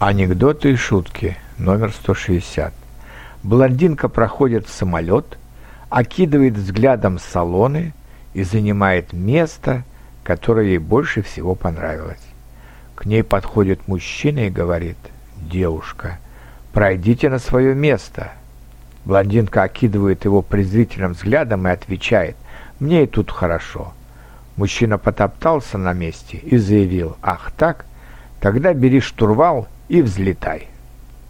Анекдоты и шутки. Номер 160. Блондинка проходит в самолет, окидывает взглядом салоны и занимает место, которое ей больше всего понравилось. К ней подходит мужчина и говорит, «Девушка, пройдите на свое место». Блондинка окидывает его презрительным взглядом и отвечает, «Мне и тут хорошо». Мужчина потоптался на месте и заявил, «Ах так? Тогда бери штурвал и взлетай».